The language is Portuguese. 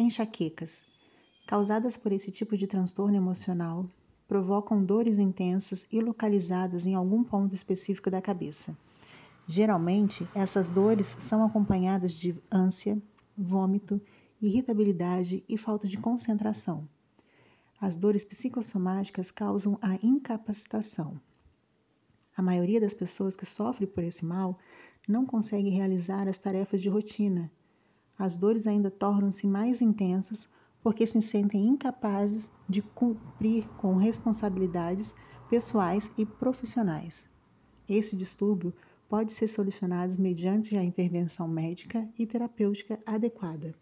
Enxaquecas, causadas por esse tipo de transtorno emocional, provocam dores intensas e localizadas em algum ponto específico da cabeça. Geralmente, essas dores são acompanhadas de ânsia, vômito, irritabilidade e falta de concentração. As dores psicossomáticas causam a incapacitação. A maioria das pessoas que sofre por esse mal não consegue realizar as tarefas de rotina. As dores ainda tornam-se mais intensas porque se sentem incapazes de cumprir com responsabilidades pessoais e profissionais. Esse distúrbio pode ser solucionado mediante a intervenção médica e terapêutica adequada.